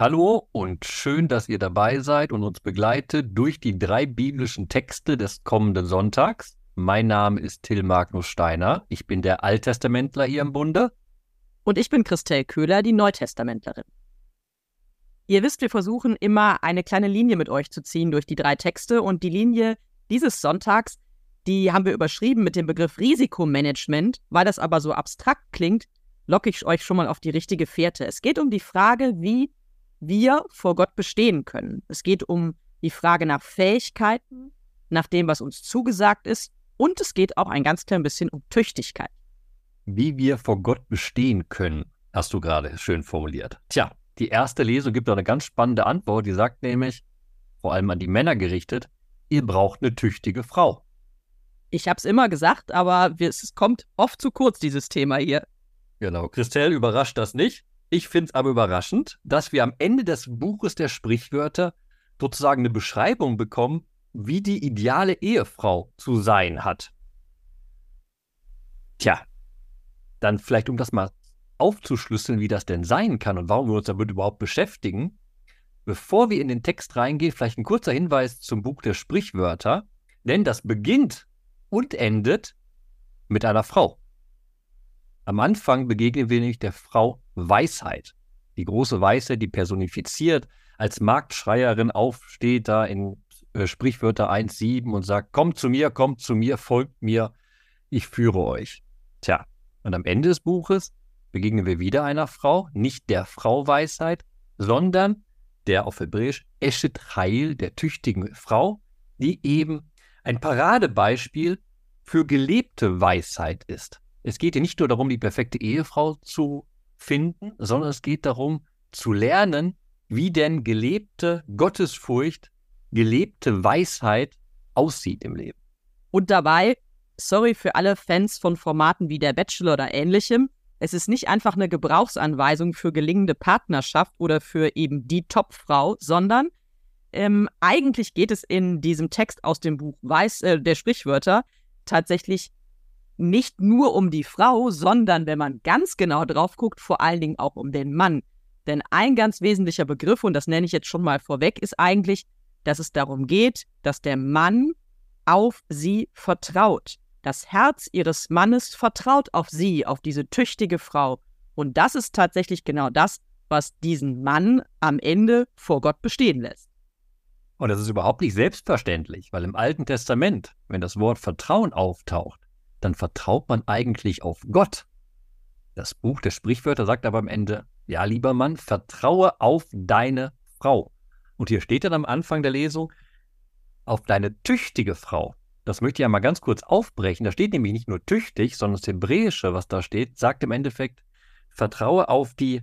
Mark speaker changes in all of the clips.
Speaker 1: Hallo und schön, dass ihr dabei seid und uns begleitet durch die drei biblischen Texte des kommenden Sonntags. Mein Name ist Till Magnus Steiner. Ich bin der Alttestamentler hier im Bunde.
Speaker 2: Und ich bin Christel Köhler, die Neutestamentlerin. Ihr wisst, wir versuchen immer eine kleine Linie mit euch zu ziehen durch die drei Texte und die Linie dieses Sonntags, die haben wir überschrieben mit dem Begriff Risikomanagement. Weil das aber so abstrakt klingt, locke ich euch schon mal auf die richtige Fährte. Es geht um die Frage, wie wir vor Gott bestehen können. Es geht um die Frage nach Fähigkeiten, nach dem, was uns zugesagt ist. Und es geht auch ein ganz klein bisschen um Tüchtigkeit.
Speaker 1: Wie wir vor Gott bestehen können, hast du gerade schön formuliert. Tja, die erste Lesung gibt da eine ganz spannende Antwort. Die sagt nämlich, vor allem an die Männer gerichtet, ihr braucht eine tüchtige Frau.
Speaker 2: Ich habe es immer gesagt, aber es kommt oft zu kurz, dieses Thema hier.
Speaker 1: Genau, Christelle überrascht das nicht. Ich finde es aber überraschend, dass wir am Ende des Buches der Sprichwörter sozusagen eine Beschreibung bekommen, wie die ideale Ehefrau zu sein hat. Tja, dann vielleicht um das mal aufzuschlüsseln, wie das denn sein kann und warum wir uns damit überhaupt beschäftigen. Bevor wir in den Text reingehen, vielleicht ein kurzer Hinweis zum Buch der Sprichwörter, denn das beginnt und endet mit einer Frau. Am Anfang begegnen wir nämlich der Frau Weisheit. Die große Weisheit, die personifiziert als Marktschreierin aufsteht, da in äh, Sprichwörter 1,7 und sagt: Kommt zu mir, kommt zu mir, folgt mir, ich führe euch. Tja, und am Ende des Buches begegnen wir wieder einer Frau, nicht der Frau Weisheit, sondern der auf Hebräisch Eshet Heil, der tüchtigen Frau, die eben ein Paradebeispiel für gelebte Weisheit ist. Es geht hier nicht nur darum, die perfekte Ehefrau zu finden, sondern es geht darum, zu lernen, wie denn gelebte Gottesfurcht, gelebte Weisheit aussieht im Leben.
Speaker 2: Und dabei, sorry für alle Fans von Formaten wie der Bachelor oder ähnlichem, es ist nicht einfach eine Gebrauchsanweisung für gelingende Partnerschaft oder für eben die Topfrau, sondern ähm, eigentlich geht es in diesem Text aus dem Buch Weiß, äh, der Sprichwörter tatsächlich nicht nur um die Frau, sondern wenn man ganz genau drauf guckt, vor allen Dingen auch um den Mann. Denn ein ganz wesentlicher Begriff, und das nenne ich jetzt schon mal vorweg, ist eigentlich, dass es darum geht, dass der Mann auf sie vertraut. Das Herz ihres Mannes vertraut auf sie, auf diese tüchtige Frau. Und das ist tatsächlich genau das, was diesen Mann am Ende vor Gott bestehen lässt.
Speaker 1: Und das ist überhaupt nicht selbstverständlich, weil im Alten Testament, wenn das Wort Vertrauen auftaucht, dann vertraut man eigentlich auf Gott. Das Buch der Sprichwörter sagt aber am Ende, ja, lieber Mann, vertraue auf deine Frau. Und hier steht dann am Anfang der Lesung, auf deine tüchtige Frau. Das möchte ich einmal ganz kurz aufbrechen. Da steht nämlich nicht nur tüchtig, sondern das Hebräische, was da steht, sagt im Endeffekt, vertraue auf die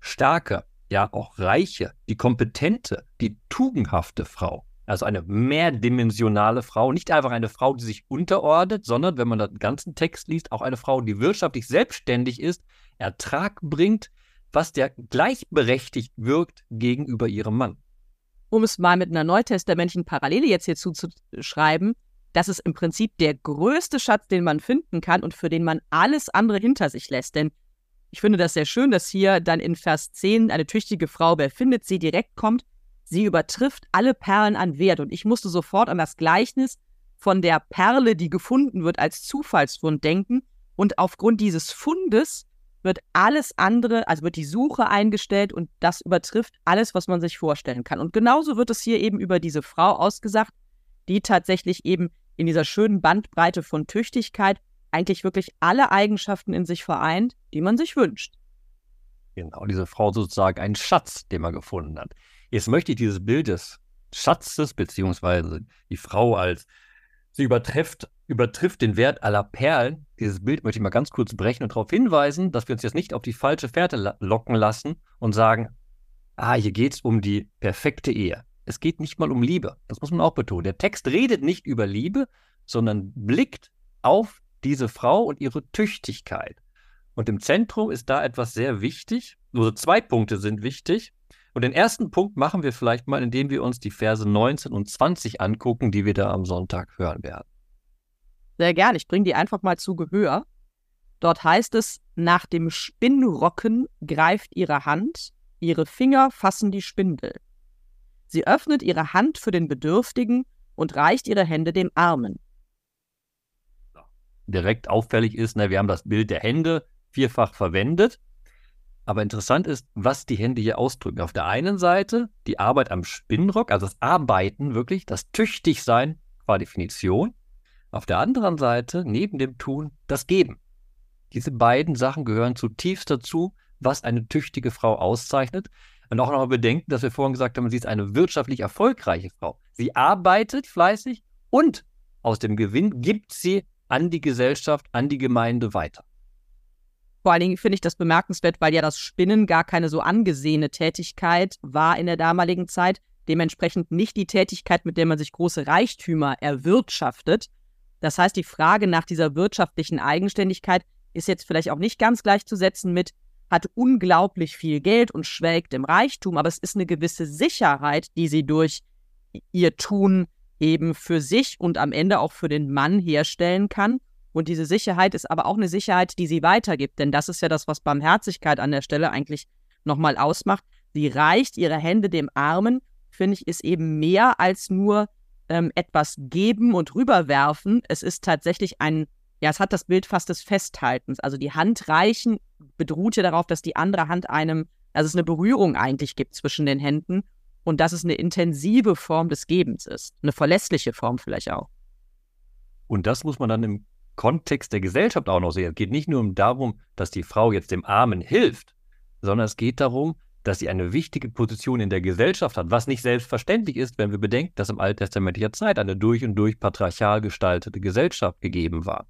Speaker 1: starke, ja auch reiche, die kompetente, die tugendhafte Frau. Also eine mehrdimensionale Frau, nicht einfach eine Frau, die sich unterordnet, sondern, wenn man den ganzen Text liest, auch eine Frau, die wirtschaftlich selbstständig ist, Ertrag bringt, was der gleichberechtigt wirkt gegenüber ihrem Mann.
Speaker 2: Um es mal mit einer neutestamentlichen Parallele jetzt hier zuzuschreiben, das ist im Prinzip der größte Schatz, den man finden kann und für den man alles andere hinter sich lässt. Denn ich finde das sehr schön, dass hier dann in Vers 10 eine tüchtige Frau, wer findet sie, direkt kommt Sie übertrifft alle Perlen an Wert. Und ich musste sofort an das Gleichnis von der Perle, die gefunden wird, als Zufallsfund denken. Und aufgrund dieses Fundes wird alles andere, also wird die Suche eingestellt und das übertrifft alles, was man sich vorstellen kann. Und genauso wird es hier eben über diese Frau ausgesagt, die tatsächlich eben in dieser schönen Bandbreite von Tüchtigkeit eigentlich wirklich alle Eigenschaften in sich vereint, die man sich wünscht.
Speaker 1: Genau, diese Frau sozusagen ein Schatz, den man gefunden hat. Jetzt möchte ich dieses Bild des Schatzes, beziehungsweise die Frau als sie übertrifft, übertrifft den Wert aller Perlen. Dieses Bild möchte ich mal ganz kurz brechen und darauf hinweisen, dass wir uns jetzt nicht auf die falsche Fährte locken lassen und sagen, ah, hier geht es um die perfekte Ehe. Es geht nicht mal um Liebe. Das muss man auch betonen. Der Text redet nicht über Liebe, sondern blickt auf diese Frau und ihre Tüchtigkeit. Und im Zentrum ist da etwas sehr wichtig. Nur zwei Punkte sind wichtig. Und den ersten Punkt machen wir vielleicht mal, indem wir uns die Verse 19 und 20 angucken, die wir da am Sonntag hören werden.
Speaker 2: Sehr gern, ich bringe die einfach mal zu Gehör. Dort heißt es, nach dem Spinnrocken greift ihre Hand ihre Finger fassen die Spindel. Sie öffnet ihre Hand für den Bedürftigen und reicht ihre Hände dem Armen.
Speaker 1: Direkt auffällig ist, ne, wir haben das Bild der Hände vierfach verwendet. Aber interessant ist, was die Hände hier ausdrücken. Auf der einen Seite die Arbeit am Spinnrock, also das Arbeiten wirklich, das Tüchtigsein qua Definition. Auf der anderen Seite, neben dem Tun, das Geben. Diese beiden Sachen gehören zutiefst dazu, was eine tüchtige Frau auszeichnet. Und auch noch bedenken, dass wir vorhin gesagt haben, sie ist eine wirtschaftlich erfolgreiche Frau. Sie arbeitet fleißig und aus dem Gewinn gibt sie an die Gesellschaft, an die Gemeinde weiter.
Speaker 2: Vor allen Dingen finde ich das bemerkenswert, weil ja das Spinnen gar keine so angesehene Tätigkeit war in der damaligen Zeit. Dementsprechend nicht die Tätigkeit, mit der man sich große Reichtümer erwirtschaftet. Das heißt, die Frage nach dieser wirtschaftlichen Eigenständigkeit ist jetzt vielleicht auch nicht ganz gleichzusetzen mit, hat unglaublich viel Geld und schwelgt im Reichtum, aber es ist eine gewisse Sicherheit, die sie durch ihr Tun eben für sich und am Ende auch für den Mann herstellen kann. Und diese Sicherheit ist aber auch eine Sicherheit, die sie weitergibt, denn das ist ja das, was Barmherzigkeit an der Stelle eigentlich nochmal ausmacht. Sie reicht ihre Hände dem Armen, finde ich, ist eben mehr als nur ähm, etwas geben und rüberwerfen. Es ist tatsächlich ein ja, es hat das Bild fast des Festhaltens. Also die Hand reichen bedroht ja darauf, dass die andere Hand einem, dass es eine Berührung eigentlich gibt zwischen den Händen und dass es eine intensive Form des Gebens ist. Eine verlässliche Form vielleicht auch.
Speaker 1: Und das muss man dann im Kontext der Gesellschaft auch noch sehen. Es geht nicht nur darum, dass die Frau jetzt dem Armen hilft, sondern es geht darum, dass sie eine wichtige Position in der Gesellschaft hat, was nicht selbstverständlich ist, wenn wir bedenken, dass im alttestamentlicher Zeit eine durch und durch patriarchal gestaltete Gesellschaft gegeben war.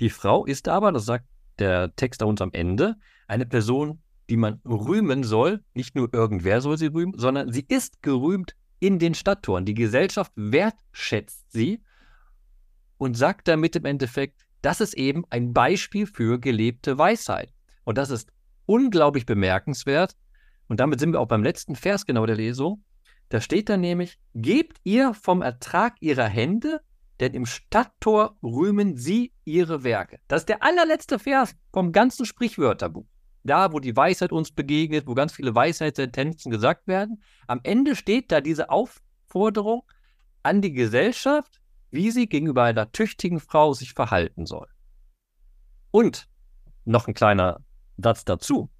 Speaker 1: Die Frau ist aber, das sagt der Text da uns am Ende, eine Person, die man rühmen soll. Nicht nur irgendwer soll sie rühmen, sondern sie ist gerühmt in den Stadttoren. Die Gesellschaft wertschätzt sie und sagt damit im Endeffekt, das ist eben ein Beispiel für gelebte Weisheit. Und das ist unglaublich bemerkenswert. Und damit sind wir auch beim letzten Vers genau der Lesung. Da steht dann nämlich, gebt ihr vom Ertrag ihrer Hände denn im Stadttor rühmen sie ihre Werke. Das ist der allerletzte Vers vom ganzen Sprichwörterbuch. Da, wo die Weisheit uns begegnet, wo ganz viele Weisheitssentenzen gesagt werden. Am Ende steht da diese Aufforderung an die Gesellschaft, wie sie gegenüber einer tüchtigen Frau sich verhalten soll. Und noch ein kleiner Satz dazu.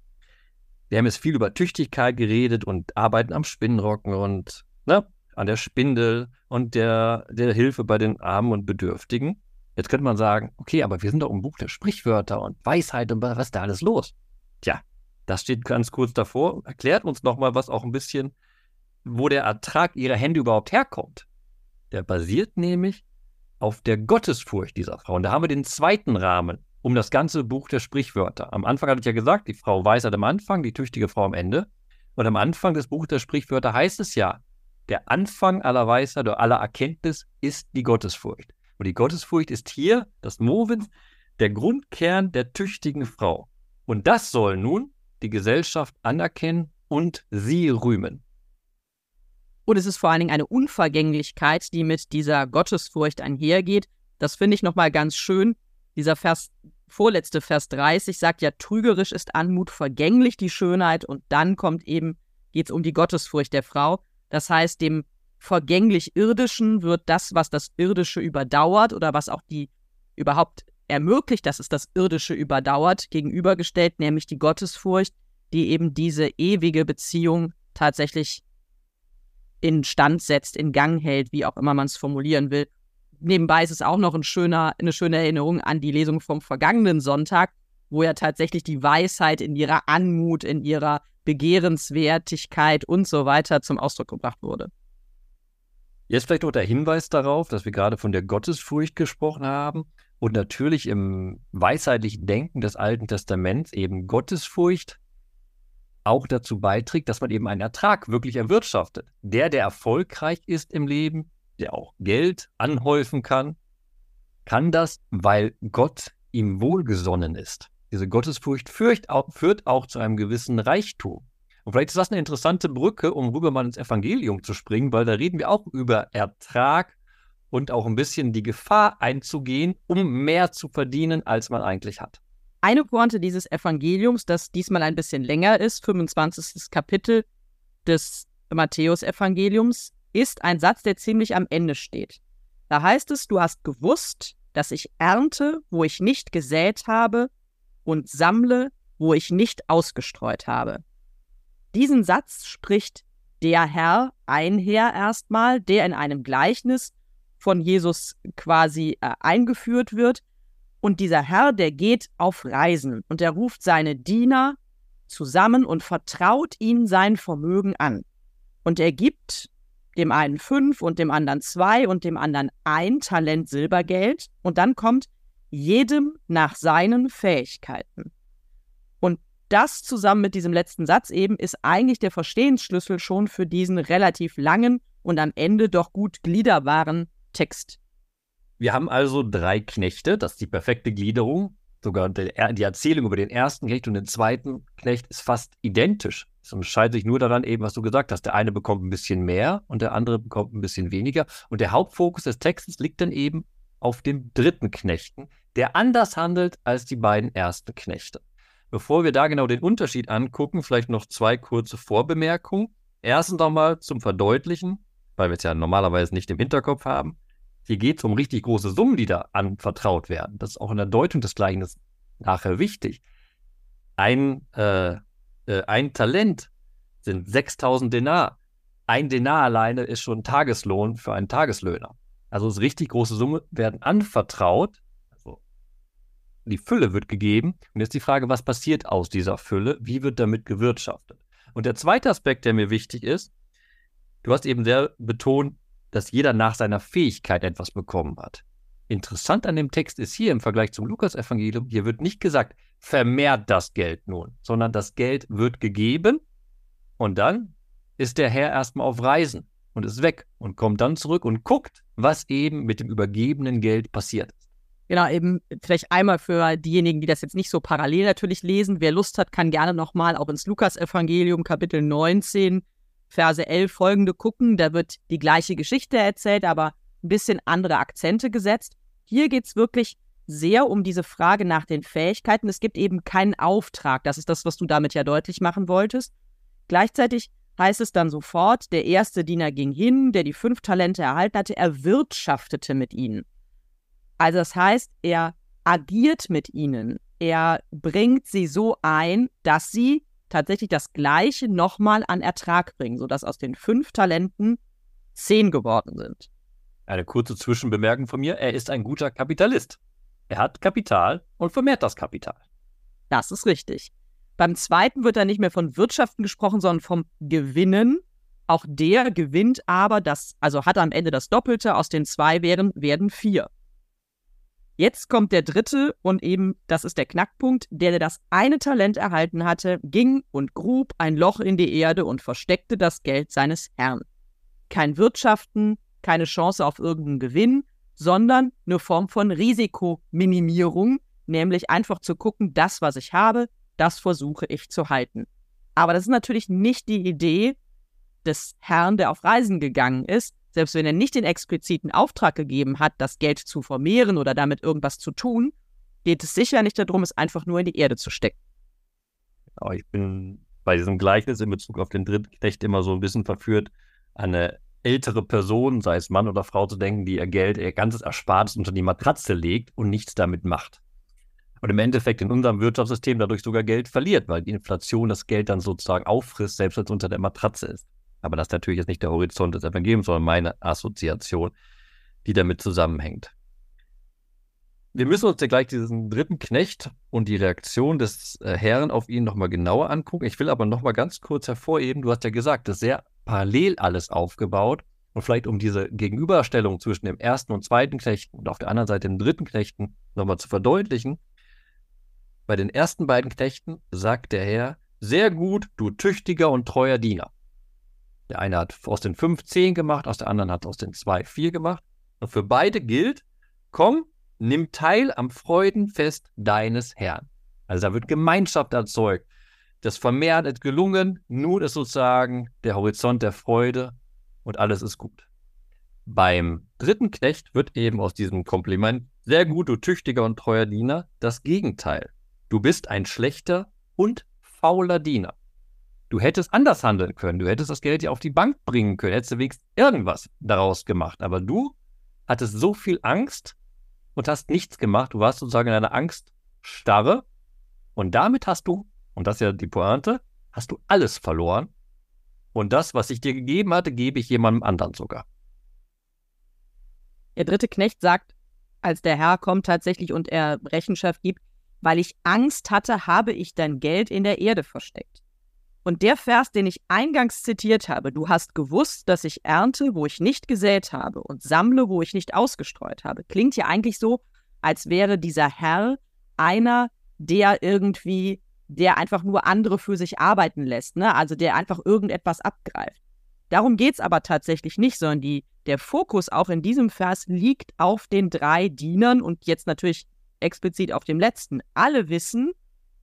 Speaker 1: Wir haben jetzt viel über Tüchtigkeit geredet und Arbeiten am Spinnrocken und ne, an der Spindel und der, der Hilfe bei den Armen und Bedürftigen. Jetzt könnte man sagen, okay, aber wir sind doch im Buch der Sprichwörter und Weisheit und was ist da alles los? Tja, das steht ganz kurz davor. Erklärt uns nochmal was auch ein bisschen, wo der Ertrag ihrer Hände überhaupt herkommt. Der basiert nämlich auf der Gottesfurcht dieser Frau. Und da haben wir den zweiten Rahmen um das ganze Buch der Sprichwörter. Am Anfang hatte ich ja gesagt, die Frau Weisheit am Anfang, die tüchtige Frau am Ende. Und am Anfang des Buches der Sprichwörter heißt es ja, der Anfang aller Weisheit oder aller Erkenntnis ist die Gottesfurcht. Und die Gottesfurcht ist hier, das Movens, der Grundkern der tüchtigen Frau. Und das soll nun die Gesellschaft anerkennen und sie rühmen.
Speaker 2: Und es ist vor allen Dingen eine Unvergänglichkeit, die mit dieser Gottesfurcht einhergeht. Das finde ich nochmal ganz schön. Dieser Vers, vorletzte Vers 30 sagt ja, trügerisch ist Anmut, vergänglich die Schönheit. Und dann kommt eben, geht es um die Gottesfurcht der Frau. Das heißt, dem vergänglich Irdischen wird das, was das Irdische überdauert oder was auch die überhaupt ermöglicht, dass es das Irdische überdauert, gegenübergestellt, nämlich die Gottesfurcht, die eben diese ewige Beziehung tatsächlich in Stand setzt, in Gang hält, wie auch immer man es formulieren will. Nebenbei ist es auch noch ein schöner, eine schöne Erinnerung an die Lesung vom vergangenen Sonntag, wo ja tatsächlich die Weisheit in ihrer Anmut, in ihrer Begehrenswertigkeit und so weiter zum Ausdruck gebracht wurde.
Speaker 1: Jetzt vielleicht noch der Hinweis darauf, dass wir gerade von der Gottesfurcht gesprochen haben und natürlich im weisheitlichen Denken des Alten Testaments eben Gottesfurcht auch dazu beiträgt, dass man eben einen Ertrag wirklich erwirtschaftet. Der, der erfolgreich ist im Leben, der auch Geld anhäufen kann, kann das, weil Gott ihm wohlgesonnen ist. Diese Gottesfurcht führt auch, führt auch zu einem gewissen Reichtum. Und vielleicht ist das eine interessante Brücke, um rüber mal ins Evangelium zu springen, weil da reden wir auch über Ertrag und auch ein bisschen die Gefahr einzugehen, um mehr zu verdienen, als man eigentlich hat.
Speaker 2: Eine Pointe dieses Evangeliums, das diesmal ein bisschen länger ist, 25. Kapitel des Matthäus-Evangeliums, ist ein Satz, der ziemlich am Ende steht. Da heißt es, du hast gewusst, dass ich ernte, wo ich nicht gesät habe, und sammle, wo ich nicht ausgestreut habe. Diesen Satz spricht der Herr, ein Herr erstmal, der in einem Gleichnis von Jesus quasi äh, eingeführt wird. Und dieser Herr, der geht auf Reisen und er ruft seine Diener zusammen und vertraut ihnen sein Vermögen an. Und er gibt dem einen fünf und dem anderen zwei und dem anderen ein Talent Silbergeld. Und dann kommt jedem nach seinen Fähigkeiten. Und das zusammen mit diesem letzten Satz eben ist eigentlich der Verstehensschlüssel schon für diesen relativ langen und am Ende doch gut gliederbaren Text.
Speaker 1: Wir haben also drei Knechte, das ist die perfekte Gliederung. Sogar die Erzählung über den ersten Knecht und den zweiten Knecht ist fast identisch. Es unterscheidet sich nur daran, eben, was du gesagt hast. Der eine bekommt ein bisschen mehr und der andere bekommt ein bisschen weniger. Und der Hauptfokus des Textes liegt dann eben auf dem dritten Knechten, der anders handelt als die beiden ersten Knechte. Bevor wir da genau den Unterschied angucken, vielleicht noch zwei kurze Vorbemerkungen. Erstens nochmal zum Verdeutlichen, weil wir es ja normalerweise nicht im Hinterkopf haben. Hier geht es um richtig große Summen, die da anvertraut werden. Das ist auch in der Deutung des Gleichnisses nachher wichtig. Ein, äh, äh, ein Talent sind 6000 Denar. Ein Denar alleine ist schon Tageslohn für einen Tageslöhner. Also es ist richtig große Summe, werden anvertraut. Also die Fülle wird gegeben. Und jetzt die Frage, was passiert aus dieser Fülle? Wie wird damit gewirtschaftet? Und der zweite Aspekt, der mir wichtig ist, du hast eben sehr betont, dass jeder nach seiner Fähigkeit etwas bekommen hat. Interessant an dem Text ist hier im Vergleich zum Lukas-Evangelium, hier wird nicht gesagt, vermehrt das Geld nun, sondern das Geld wird gegeben und dann ist der Herr erstmal auf Reisen und ist weg und kommt dann zurück und guckt, was eben mit dem übergebenen Geld passiert ist.
Speaker 2: Genau, eben vielleicht einmal für diejenigen, die das jetzt nicht so parallel natürlich lesen. Wer Lust hat, kann gerne nochmal auch ins Lukas-Evangelium, Kapitel 19, Verse 11 folgende gucken. Da wird die gleiche Geschichte erzählt, aber ein bisschen andere Akzente gesetzt. Hier geht es wirklich sehr um diese Frage nach den Fähigkeiten. Es gibt eben keinen Auftrag. Das ist das, was du damit ja deutlich machen wolltest. Gleichzeitig heißt es dann sofort, der erste Diener ging hin, der die fünf Talente erhalten hatte, er wirtschaftete mit ihnen. Also das heißt, er agiert mit ihnen. Er bringt sie so ein, dass sie tatsächlich das Gleiche nochmal an Ertrag bringen, sodass aus den fünf Talenten zehn geworden sind.
Speaker 1: Eine kurze Zwischenbemerkung von mir. Er ist ein guter Kapitalist. Er hat Kapital und vermehrt das Kapital.
Speaker 2: Das ist richtig. Beim zweiten wird dann nicht mehr von Wirtschaften gesprochen, sondern vom Gewinnen. Auch der gewinnt aber das, also hat am Ende das Doppelte, aus den zwei werden, werden vier. Jetzt kommt der dritte und eben, das ist der Knackpunkt, der, der das eine Talent erhalten hatte, ging und grub ein Loch in die Erde und versteckte das Geld seines Herrn. Kein Wirtschaften, keine Chance auf irgendeinen Gewinn, sondern eine Form von Risikominimierung, nämlich einfach zu gucken, das, was ich habe, das versuche ich zu halten. Aber das ist natürlich nicht die Idee des Herrn, der auf Reisen gegangen ist. Selbst wenn er nicht den expliziten Auftrag gegeben hat, das Geld zu vermehren oder damit irgendwas zu tun, geht es sicher nicht darum, es einfach nur in die Erde zu stecken.
Speaker 1: Genau, ich bin bei diesem Gleichnis in Bezug auf den Drittknecht immer so ein bisschen verführt, eine ältere Person, sei es Mann oder Frau, zu denken, die ihr Geld, ihr ganzes Erspartes unter die Matratze legt und nichts damit macht und im Endeffekt in unserem Wirtschaftssystem dadurch sogar Geld verliert, weil die Inflation das Geld dann sozusagen auffrisst, selbst wenn es unter der Matratze ist. Aber das ist natürlich jetzt nicht der Horizont des Evangeliums, sondern meine Assoziation, die damit zusammenhängt. Wir müssen uns ja gleich diesen dritten Knecht und die Reaktion des äh, Herrn auf ihn nochmal genauer angucken. Ich will aber nochmal ganz kurz hervorheben, du hast ja gesagt, das ist sehr parallel alles aufgebaut. Und vielleicht um diese Gegenüberstellung zwischen dem ersten und zweiten Knechten und auf der anderen Seite dem dritten Knechten nochmal zu verdeutlichen, bei den ersten beiden Knechten sagt der Herr, sehr gut, du tüchtiger und treuer Diener. Der eine hat aus den fünf zehn gemacht, aus der anderen hat aus den zwei vier gemacht. Und für beide gilt, komm, nimm teil am Freudenfest deines Herrn. Also da wird Gemeinschaft erzeugt. Das Vermehren ist gelungen, nun ist sozusagen der Horizont der Freude und alles ist gut. Beim dritten Knecht wird eben aus diesem Kompliment, sehr gut, du tüchtiger und treuer Diener, das Gegenteil. du bist ein schlechter und fauler Diener. Du hättest anders handeln können. Du hättest das Geld ja auf die Bank bringen können. Hättest du wenigstens irgendwas daraus gemacht. Aber du hattest so viel Angst und hast nichts gemacht. Du warst sozusagen in einer Angststarre. Und damit hast du, und das ist ja die Pointe, hast du alles verloren. Und das, was ich dir gegeben hatte, gebe ich jemandem anderen sogar.
Speaker 2: Der dritte Knecht sagt, als der Herr kommt tatsächlich und er Rechenschaft gibt, weil ich Angst hatte, habe ich dein Geld in der Erde versteckt. Und der Vers, den ich eingangs zitiert habe, du hast gewusst, dass ich ernte, wo ich nicht gesät habe und sammle, wo ich nicht ausgestreut habe, klingt ja eigentlich so, als wäre dieser Herr einer, der irgendwie, der einfach nur andere für sich arbeiten lässt, ne? also der einfach irgendetwas abgreift. Darum geht es aber tatsächlich nicht, sondern die, der Fokus auch in diesem Vers liegt auf den drei Dienern und jetzt natürlich explizit auf dem letzten. Alle wissen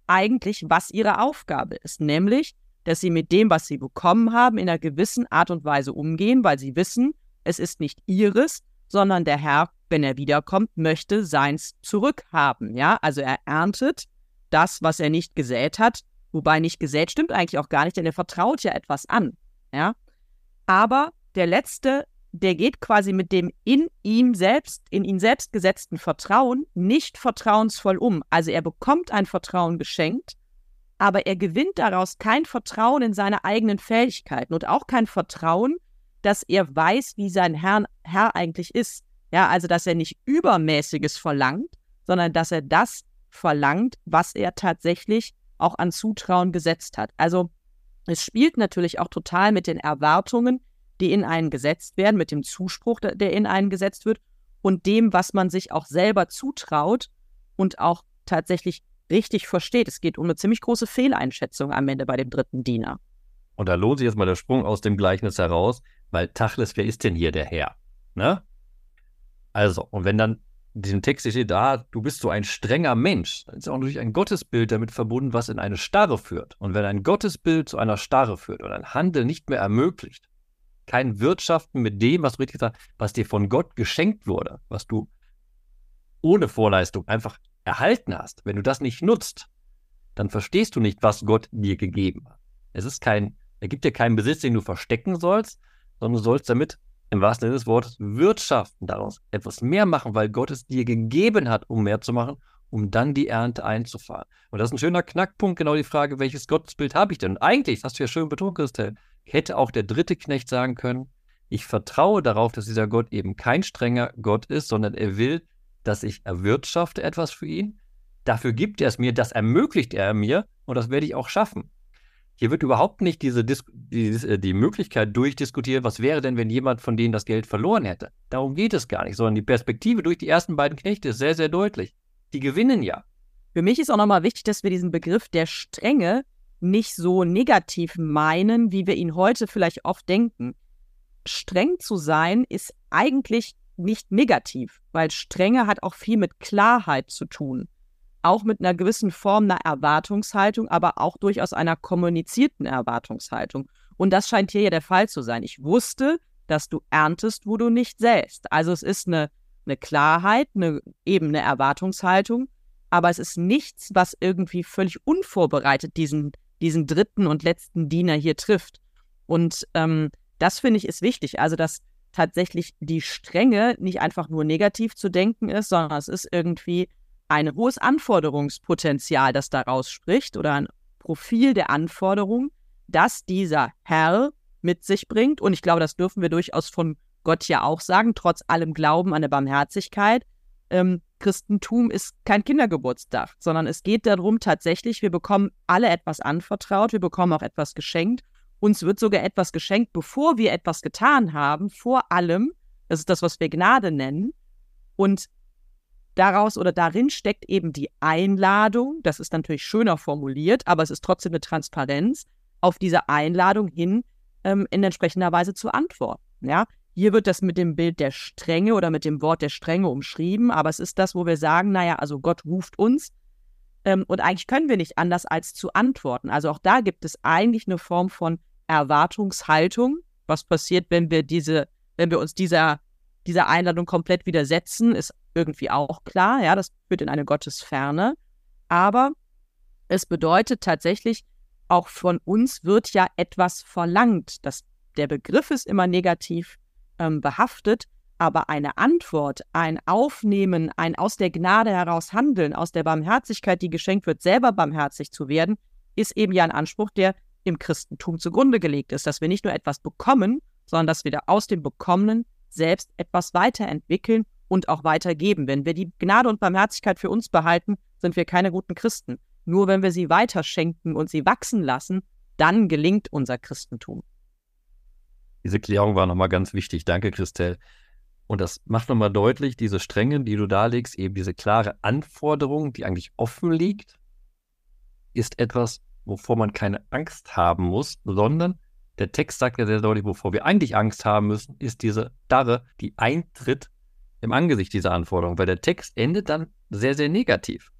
Speaker 2: eigentlich, was ihre Aufgabe ist, nämlich, dass sie mit dem, was sie bekommen haben, in einer gewissen Art und Weise umgehen, weil sie wissen, es ist nicht ihres, sondern der Herr, wenn er wiederkommt, möchte seins zurückhaben. Ja, also er erntet das, was er nicht gesät hat, wobei nicht gesät stimmt eigentlich auch gar nicht, denn er vertraut ja etwas an. Ja, aber der letzte der geht quasi mit dem in ihm selbst, in ihn selbst gesetzten Vertrauen nicht vertrauensvoll um. Also er bekommt ein Vertrauen geschenkt, aber er gewinnt daraus kein Vertrauen in seine eigenen Fähigkeiten und auch kein Vertrauen, dass er weiß, wie sein Herr, Herr eigentlich ist. Ja, also dass er nicht Übermäßiges verlangt, sondern dass er das verlangt, was er tatsächlich auch an Zutrauen gesetzt hat. Also es spielt natürlich auch total mit den Erwartungen, die in einen gesetzt werden, mit dem Zuspruch, der in einen gesetzt wird und dem, was man sich auch selber zutraut und auch tatsächlich richtig versteht. Es geht um eine ziemlich große Fehleinschätzung am Ende bei dem dritten Diener.
Speaker 1: Und da lohnt sich jetzt mal der Sprung aus dem Gleichnis heraus, weil Tachles, wer ist denn hier der Herr? Ne? Also, und wenn dann in diesem Text steht, da, ah, du bist so ein strenger Mensch, dann ist auch natürlich ein Gottesbild damit verbunden, was in eine Starre führt. Und wenn ein Gottesbild zu einer Starre führt und ein Handel nicht mehr ermöglicht, kein Wirtschaften mit dem, was du richtig gesagt was dir von Gott geschenkt wurde, was du ohne Vorleistung einfach erhalten hast. Wenn du das nicht nutzt, dann verstehst du nicht, was Gott dir gegeben hat. Es ist kein, er gibt dir keinen Besitz, den du verstecken sollst, sondern du sollst damit im wahrsten Sinne des Wortes wirtschaften, daraus etwas mehr machen, weil Gott es dir gegeben hat, um mehr zu machen, um dann die Ernte einzufahren. Und das ist ein schöner Knackpunkt, genau die Frage, welches Gottesbild habe ich denn? Und eigentlich, das hast du ja schön betont, Christel, hätte auch der dritte Knecht sagen können, ich vertraue darauf, dass dieser Gott eben kein strenger Gott ist, sondern er will, dass ich erwirtschafte etwas für ihn. Dafür gibt er es mir, das ermöglicht er mir und das werde ich auch schaffen. Hier wird überhaupt nicht diese Dis die, äh, die Möglichkeit durchdiskutiert, was wäre denn, wenn jemand von denen das Geld verloren hätte. Darum geht es gar nicht, sondern die Perspektive durch die ersten beiden Knechte ist sehr, sehr deutlich. Die gewinnen ja.
Speaker 2: Für mich ist auch nochmal wichtig, dass wir diesen Begriff der Strenge nicht so negativ meinen, wie wir ihn heute vielleicht oft denken. Streng zu sein ist eigentlich nicht negativ, weil Strenge hat auch viel mit Klarheit zu tun. Auch mit einer gewissen Form einer Erwartungshaltung, aber auch durchaus einer kommunizierten Erwartungshaltung. Und das scheint hier ja der Fall zu sein. Ich wusste, dass du erntest, wo du nicht säst. Also es ist eine, eine Klarheit, eine, eben eine Erwartungshaltung, aber es ist nichts, was irgendwie völlig unvorbereitet diesen, diesen dritten und letzten Diener hier trifft. Und ähm, das finde ich ist wichtig. Also, dass tatsächlich die Strenge nicht einfach nur negativ zu denken ist, sondern es ist irgendwie ein hohes Anforderungspotenzial, das daraus spricht oder ein Profil der Anforderung, das dieser Herr mit sich bringt. Und ich glaube, das dürfen wir durchaus von Gott ja auch sagen, trotz allem Glauben an eine Barmherzigkeit, ähm, Christentum ist kein Kindergeburtstag, sondern es geht darum tatsächlich, wir bekommen alle etwas anvertraut, wir bekommen auch etwas geschenkt. Uns wird sogar etwas geschenkt, bevor wir etwas getan haben, vor allem. Das ist das, was wir Gnade nennen. Und daraus oder darin steckt eben die Einladung, das ist natürlich schöner formuliert, aber es ist trotzdem eine Transparenz, auf diese Einladung hin ähm, in entsprechender Weise zu antworten. Ja, hier wird das mit dem Bild der Strenge oder mit dem Wort der Strenge umschrieben, aber es ist das, wo wir sagen, naja, also Gott ruft uns ähm, und eigentlich können wir nicht anders als zu antworten. Also auch da gibt es eigentlich eine Form von Erwartungshaltung. Was passiert, wenn wir diese, wenn wir uns dieser, dieser Einladung komplett widersetzen, ist irgendwie auch klar. Ja, das führt in eine Gottesferne. Aber Es bedeutet tatsächlich, auch von uns wird ja etwas verlangt. Das, der Begriff ist immer negativ ähm, behaftet, aber eine Antwort, ein Aufnehmen, ein aus der Gnade heraus handeln, aus der Barmherzigkeit, die geschenkt wird, selber barmherzig zu werden, ist eben ja ein Anspruch, der im Christentum zugrunde gelegt ist, dass wir nicht nur etwas bekommen, sondern dass wir da aus dem Bekommenen selbst etwas weiterentwickeln und auch weitergeben. Wenn wir die Gnade und Barmherzigkeit für uns behalten, sind wir keine guten Christen. Nur wenn wir sie weiterschenken und sie wachsen lassen, dann gelingt unser Christentum.
Speaker 1: Diese Klärung war nochmal ganz wichtig. Danke, Christelle. Und das macht nochmal deutlich, diese Strenge, die du darlegst, eben diese klare Anforderung, die eigentlich offen liegt, ist etwas, wovor man keine Angst haben muss, sondern der Text sagt ja sehr deutlich, wovor wir eigentlich Angst haben müssen, ist diese Darre, die eintritt im Angesicht dieser Anforderung, weil der Text endet dann sehr, sehr negativ.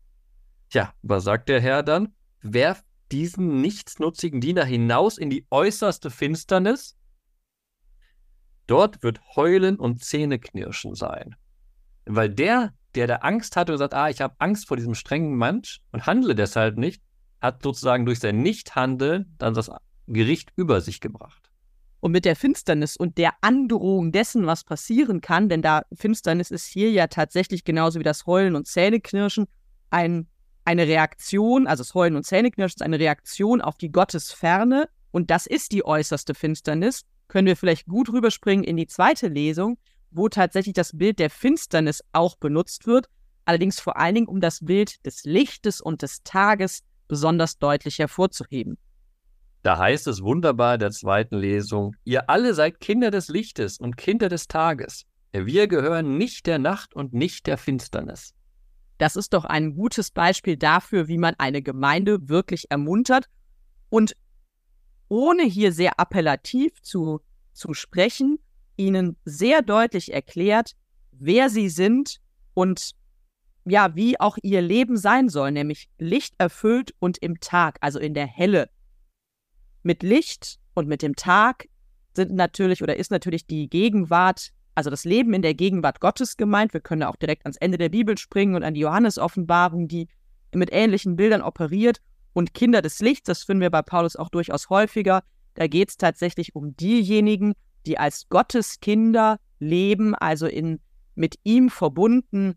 Speaker 1: Tja, was sagt der Herr dann? Werft diesen nichtsnutzigen Diener hinaus in die äußerste Finsternis. Dort wird Heulen und Zähneknirschen sein. Weil der, der da Angst hatte und sagt, ah, ich habe Angst vor diesem strengen Mensch und handle deshalb nicht, hat sozusagen durch sein Nichthandeln dann das Gericht über sich gebracht.
Speaker 2: Und mit der Finsternis und der Androhung dessen, was passieren kann, denn da Finsternis ist hier ja tatsächlich genauso wie das Heulen und Zähneknirschen ein, eine Reaktion, also das Heulen und Zähneknirschen ist eine Reaktion auf die Gottesferne. Und das ist die äußerste Finsternis, können wir vielleicht gut rüberspringen in die zweite Lesung, wo tatsächlich das Bild der Finsternis auch benutzt wird, allerdings vor allen Dingen um das Bild des Lichtes und des Tages besonders deutlich hervorzuheben.
Speaker 1: Da heißt es wunderbar der zweiten Lesung, ihr alle seid Kinder des Lichtes und Kinder des Tages. Wir gehören nicht der Nacht und nicht der Finsternis.
Speaker 2: Das ist doch ein gutes Beispiel dafür, wie man eine Gemeinde wirklich ermuntert und ohne hier sehr appellativ zu, zu sprechen, ihnen sehr deutlich erklärt, wer sie sind und ja, wie auch ihr Leben sein soll, nämlich lichterfüllt und im Tag, also in der Helle. Mit Licht und mit dem Tag sind natürlich oder ist natürlich die Gegenwart, also das Leben in der Gegenwart Gottes gemeint. Wir können auch direkt ans Ende der Bibel springen und an die Johannesoffenbarung, die mit ähnlichen Bildern operiert. Und Kinder des Lichts, das finden wir bei Paulus auch durchaus häufiger. Da geht es tatsächlich um diejenigen, die als Gottes Kinder leben, also in, mit ihm verbunden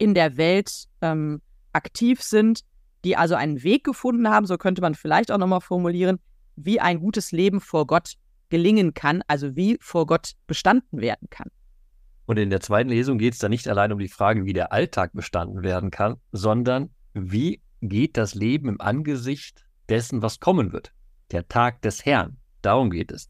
Speaker 2: in der Welt ähm, aktiv sind, die also einen Weg gefunden haben, so könnte man vielleicht auch nochmal formulieren, wie ein gutes Leben vor Gott gelingen kann, also wie vor Gott bestanden werden kann.
Speaker 1: Und in der zweiten Lesung geht es da nicht allein um die Frage, wie der Alltag bestanden werden kann, sondern wie geht das Leben im Angesicht dessen, was kommen wird. Der Tag des Herrn. Darum geht es.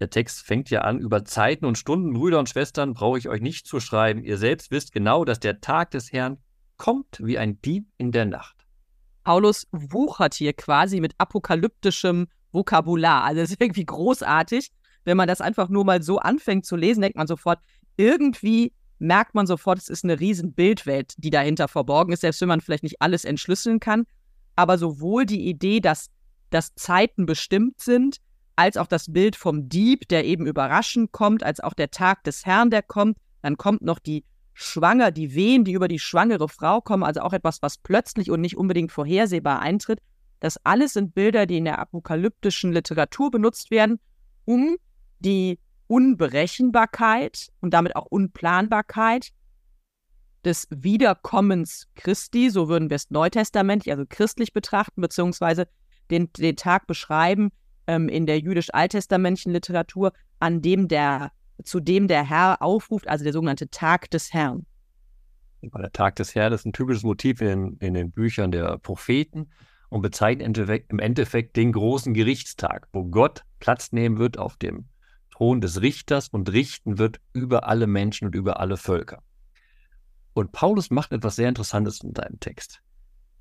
Speaker 1: Der Text fängt ja an, über Zeiten und Stunden, Brüder und Schwestern, brauche ich euch nicht zu schreiben. Ihr selbst wisst genau, dass der Tag des Herrn kommt wie ein Dieb in der Nacht.
Speaker 2: Paulus wuchert hier quasi mit apokalyptischem Vokabular. Also das ist irgendwie großartig. Wenn man das einfach nur mal so anfängt zu lesen, denkt man sofort, irgendwie merkt man sofort, es ist eine riesen Bildwelt, die dahinter verborgen ist, selbst wenn man vielleicht nicht alles entschlüsseln kann. Aber sowohl die Idee, dass, dass Zeiten bestimmt sind, als auch das Bild vom Dieb, der eben überraschend kommt, als auch der Tag des Herrn, der kommt. Dann kommt noch die schwanger, die Wehen, die über die schwangere Frau kommen, also auch etwas, was plötzlich und nicht unbedingt vorhersehbar eintritt. Das alles sind Bilder, die in der apokalyptischen Literatur benutzt werden, um die Unberechenbarkeit und damit auch Unplanbarkeit des Wiederkommens Christi, so würden wir es neutestamentlich, also christlich betrachten, beziehungsweise den, den Tag beschreiben ähm, in der jüdisch-alttestamentlichen Literatur, an dem der zu dem der Herr aufruft, also der sogenannte Tag des Herrn.
Speaker 1: Der Tag des Herrn ist ein typisches Motiv in, in den Büchern der Propheten und bezeichnet im Endeffekt den großen Gerichtstag, wo Gott Platz nehmen wird auf dem Thron des Richters und richten wird über alle Menschen und über alle Völker. Und Paulus macht etwas sehr Interessantes in seinem Text.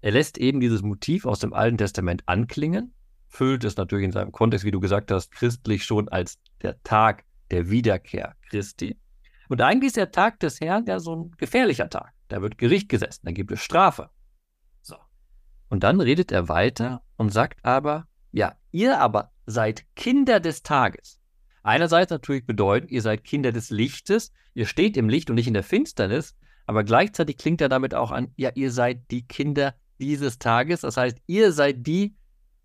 Speaker 1: Er lässt eben dieses Motiv aus dem Alten Testament anklingen, füllt es natürlich in seinem Kontext, wie du gesagt hast, christlich schon als der Tag der Wiederkehr Christi. Und eigentlich ist der Tag des Herrn ja so ein gefährlicher Tag. Da wird Gericht gesessen, da gibt es Strafe. So. Und dann redet er weiter und sagt aber, ja, ihr aber seid Kinder des Tages. Einerseits natürlich bedeuten, ihr seid Kinder des Lichtes, ihr steht im Licht und nicht in der Finsternis, aber gleichzeitig klingt er damit auch an, ja, ihr seid die Kinder dieses Tages. Das heißt, ihr seid die,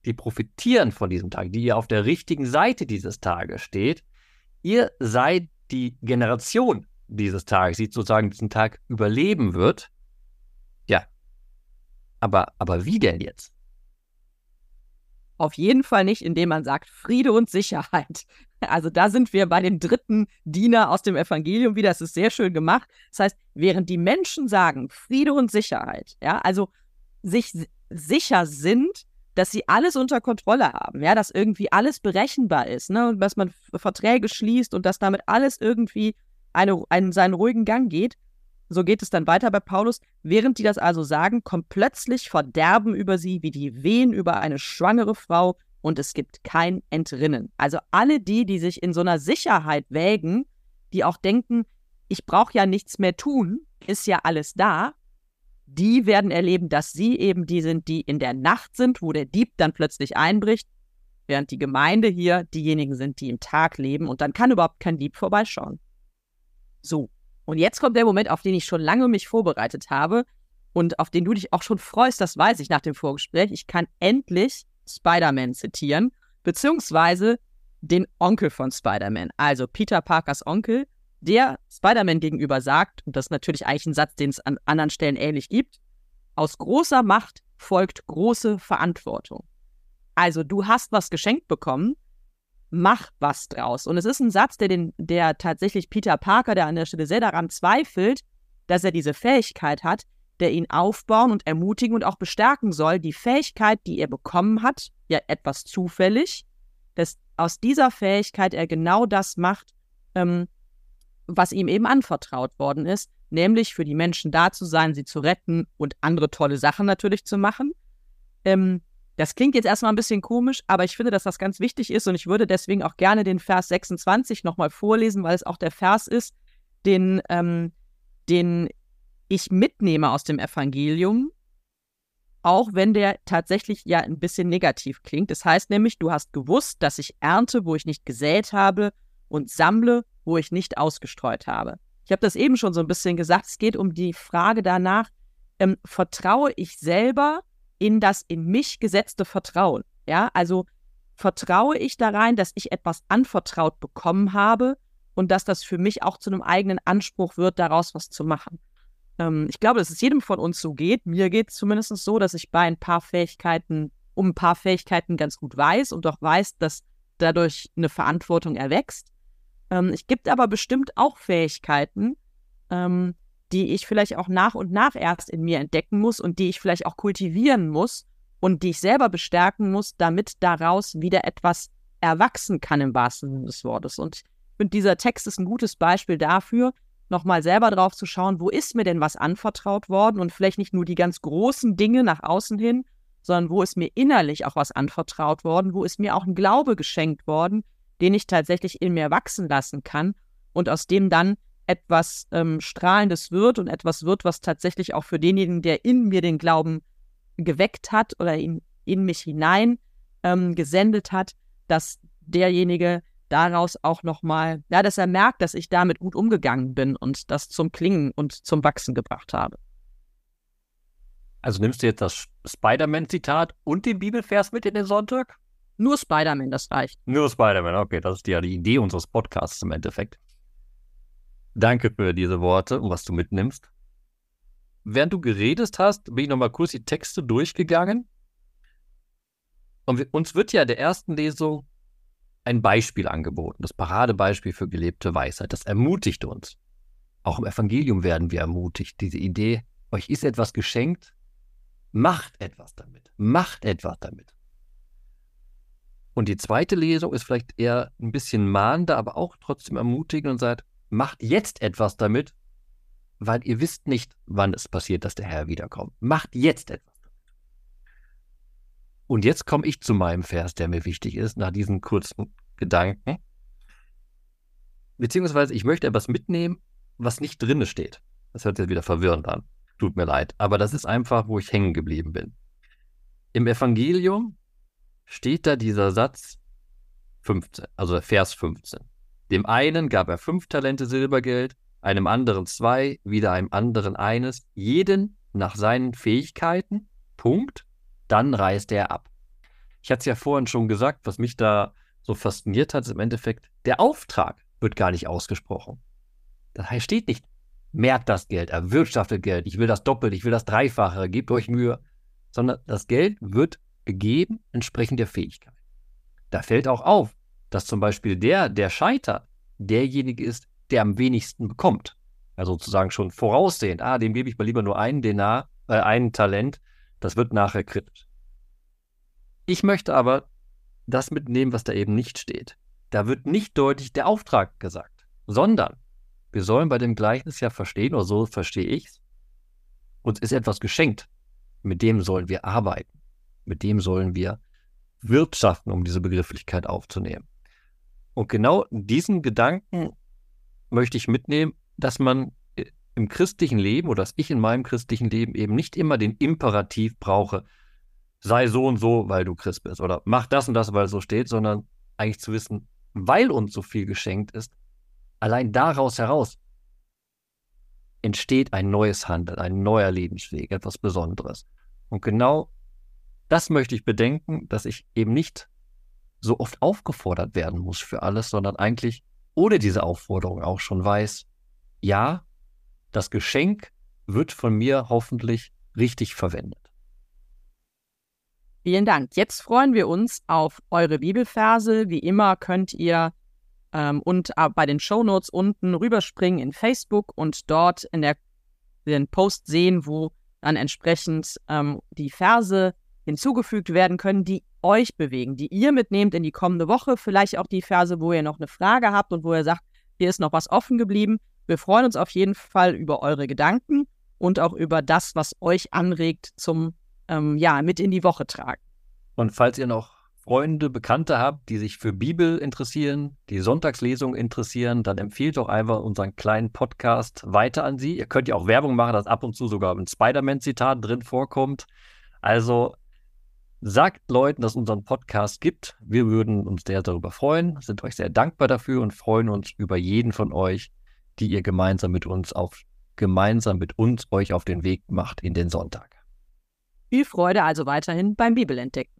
Speaker 1: die profitieren von diesem Tag, die ihr auf der richtigen Seite dieses Tages steht. Ihr seid die Generation dieses Tages, die sozusagen diesen Tag überleben wird. Ja. Aber, aber wie denn jetzt?
Speaker 2: Auf jeden Fall nicht, indem man sagt Friede und Sicherheit. Also da sind wir bei den dritten Diener aus dem Evangelium wieder. Das ist sehr schön gemacht. Das heißt, während die Menschen sagen Friede und Sicherheit, ja, also sich sicher sind, dass sie alles unter Kontrolle haben, ja, dass irgendwie alles berechenbar ist, ne, und dass man Verträge schließt und dass damit alles irgendwie eine, einen, seinen ruhigen Gang geht. So geht es dann weiter bei Paulus. Während die das also sagen, kommt plötzlich Verderben über sie, wie die Wehen über eine schwangere Frau, und es gibt kein Entrinnen. Also alle die, die sich in so einer Sicherheit wägen, die auch denken, ich brauche ja nichts mehr tun, ist ja alles da, die werden erleben, dass sie eben die sind, die in der Nacht sind, wo der Dieb dann plötzlich einbricht, während die Gemeinde hier diejenigen sind, die im Tag leben und dann kann überhaupt kein Dieb vorbeischauen. So, und jetzt kommt der Moment, auf den ich schon lange mich vorbereitet habe und auf den du dich auch schon freust, das weiß ich nach dem Vorgespräch. Ich kann endlich Spider-Man zitieren, beziehungsweise den Onkel von Spider-Man, also Peter Parkers Onkel, der Spider-Man gegenüber sagt, und das ist natürlich eigentlich ein Satz, den es an anderen Stellen ähnlich gibt, aus großer Macht folgt große Verantwortung. Also du hast was geschenkt bekommen, mach was draus. Und es ist ein Satz, der, den, der tatsächlich Peter Parker, der an der Stelle sehr daran zweifelt, dass er diese Fähigkeit hat, der ihn aufbauen und ermutigen und auch bestärken soll, die Fähigkeit, die er bekommen hat, ja etwas zufällig, dass aus dieser Fähigkeit er genau das macht, ähm, was ihm eben anvertraut worden ist, nämlich für die Menschen da zu sein, sie zu retten und andere tolle Sachen natürlich zu machen. Ähm, das klingt jetzt erstmal ein bisschen komisch, aber ich finde, dass das ganz wichtig ist und ich würde deswegen auch gerne den Vers 26 nochmal vorlesen, weil es auch der Vers ist, den, ähm, den ich mitnehme aus dem Evangelium, auch wenn der tatsächlich ja ein bisschen negativ klingt. Das heißt nämlich, du hast gewusst, dass ich ernte, wo ich nicht gesät habe und sammle, wo ich nicht ausgestreut habe. Ich habe das eben schon so ein bisschen gesagt. Es geht um die Frage danach, ähm, vertraue ich selber in das in mich gesetzte Vertrauen? Ja, also vertraue ich da rein, dass ich etwas anvertraut bekommen habe und dass das für mich auch zu einem eigenen Anspruch wird, daraus was zu machen. Ähm, ich glaube, dass es jedem von uns so geht. Mir geht es zumindest so, dass ich bei ein paar Fähigkeiten, um ein paar Fähigkeiten ganz gut weiß und auch weiß, dass dadurch eine Verantwortung erwächst. Ähm, es gibt aber bestimmt auch Fähigkeiten, ähm, die ich vielleicht auch nach und nach erst in mir entdecken muss und die ich vielleicht auch kultivieren muss und die ich selber bestärken muss, damit daraus wieder etwas erwachsen kann im wahrsten Sinne des Wortes. Und ich finde, dieser Text ist ein gutes Beispiel dafür, nochmal selber drauf zu schauen, wo ist mir denn was anvertraut worden? Und vielleicht nicht nur die ganz großen Dinge nach außen hin, sondern wo ist mir innerlich auch was anvertraut worden, wo ist mir auch ein Glaube geschenkt worden, den ich tatsächlich in mir wachsen lassen kann und aus dem dann etwas ähm, Strahlendes wird und etwas wird, was tatsächlich auch für denjenigen, der in mir den Glauben geweckt hat oder in, in mich hinein ähm, gesendet hat, dass derjenige daraus auch nochmal, ja, dass er merkt, dass ich damit gut umgegangen bin und das zum Klingen und zum Wachsen gebracht habe.
Speaker 1: Also nimmst du jetzt das Spider-Man-Zitat und den Bibelvers mit in den Sonntag?
Speaker 2: Nur Spider-Man, das reicht.
Speaker 1: Nur Spider-Man, okay, das ist ja die Idee unseres Podcasts im Endeffekt. Danke für diese Worte und was du mitnimmst. Während du geredet hast, bin ich nochmal kurz die Texte durchgegangen. Und wir, uns wird ja der ersten Lesung ein Beispiel angeboten, das Paradebeispiel für gelebte Weisheit. Das ermutigt uns. Auch im Evangelium werden wir ermutigt. Diese Idee, euch ist etwas geschenkt, macht etwas damit. Macht etwas damit. Und die zweite Lesung ist vielleicht eher ein bisschen mahnender, aber auch trotzdem ermutigend und sagt, macht jetzt etwas damit, weil ihr wisst nicht, wann es passiert, dass der Herr wiederkommt. Macht jetzt etwas. Und jetzt komme ich zu meinem Vers, der mir wichtig ist, nach diesen kurzen Gedanken. Beziehungsweise ich möchte etwas mitnehmen, was nicht drinne steht. Das hört sich wieder verwirrend an. Tut mir leid. Aber das ist einfach, wo ich hängen geblieben bin. Im Evangelium steht da dieser Satz 15, also Vers 15. Dem einen gab er fünf Talente Silbergeld, einem anderen zwei, wieder einem anderen eines, jeden nach seinen Fähigkeiten Punkt, dann reist er ab. Ich hatte es ja vorhin schon gesagt, was mich da so fasziniert hat, ist im Endeffekt, der Auftrag wird gar nicht ausgesprochen. Das heißt, steht nicht, merkt das Geld, erwirtschaftet Geld, ich will das Doppelte, ich will das Dreifache, gebt euch Mühe, sondern das Geld wird gegeben entsprechend der Fähigkeit. Da fällt auch auf, dass zum Beispiel der, der scheitert, derjenige ist, der am wenigsten bekommt. Also sozusagen schon voraussehend, ah, dem gebe ich mal lieber nur einen Denar, äh, ein Talent, das wird nachher kritisch. Ich möchte aber das mitnehmen, was da eben nicht steht. Da wird nicht deutlich der Auftrag gesagt, sondern wir sollen bei dem Gleichnis ja verstehen, oder so verstehe ich es, uns ist etwas geschenkt. Mit dem sollen wir arbeiten. Mit dem sollen wir wirtschaften, um diese Begrifflichkeit aufzunehmen. Und genau diesen Gedanken möchte ich mitnehmen, dass man im christlichen Leben oder dass ich in meinem christlichen Leben eben nicht immer den Imperativ brauche, sei so und so, weil du Christ bist oder mach das und das, weil es so steht, sondern eigentlich zu wissen, weil uns so viel geschenkt ist, allein daraus heraus entsteht ein neues Handeln, ein neuer Lebensweg, etwas Besonderes. Und genau das möchte ich bedenken, dass ich eben nicht so oft aufgefordert werden muss für alles, sondern eigentlich ohne diese Aufforderung auch schon weiß, ja, das Geschenk wird von mir hoffentlich richtig verwendet.
Speaker 2: Vielen Dank. Jetzt freuen wir uns auf eure Bibelverse. Wie immer könnt ihr ähm, und äh, bei den Shownotes unten rüberspringen in Facebook und dort in der den Post sehen, wo dann entsprechend ähm, die Verse hinzugefügt werden können, die euch bewegen, die ihr mitnehmt in die kommende Woche. Vielleicht auch die Verse, wo ihr noch eine Frage habt und wo ihr sagt, hier ist noch was offen geblieben. Wir freuen uns auf jeden Fall über eure Gedanken und auch über das, was euch anregt zum ähm, ja, mit in die Woche tragen.
Speaker 1: Und falls ihr noch Freunde, Bekannte habt, die sich für Bibel interessieren, die Sonntagslesung interessieren, dann empfiehlt doch einfach unseren kleinen Podcast weiter an sie. Ihr könnt ja auch Werbung machen, dass ab und zu sogar ein Spider-Man-Zitat drin vorkommt. Also sagt Leuten, dass es unseren Podcast gibt. Wir würden uns sehr darüber freuen, sind euch sehr dankbar dafür und freuen uns über jeden von euch, die ihr gemeinsam mit uns auf gemeinsam mit uns euch auf den Weg macht in den Sonntag.
Speaker 2: Viel Freude also weiterhin beim Bibelentdecken.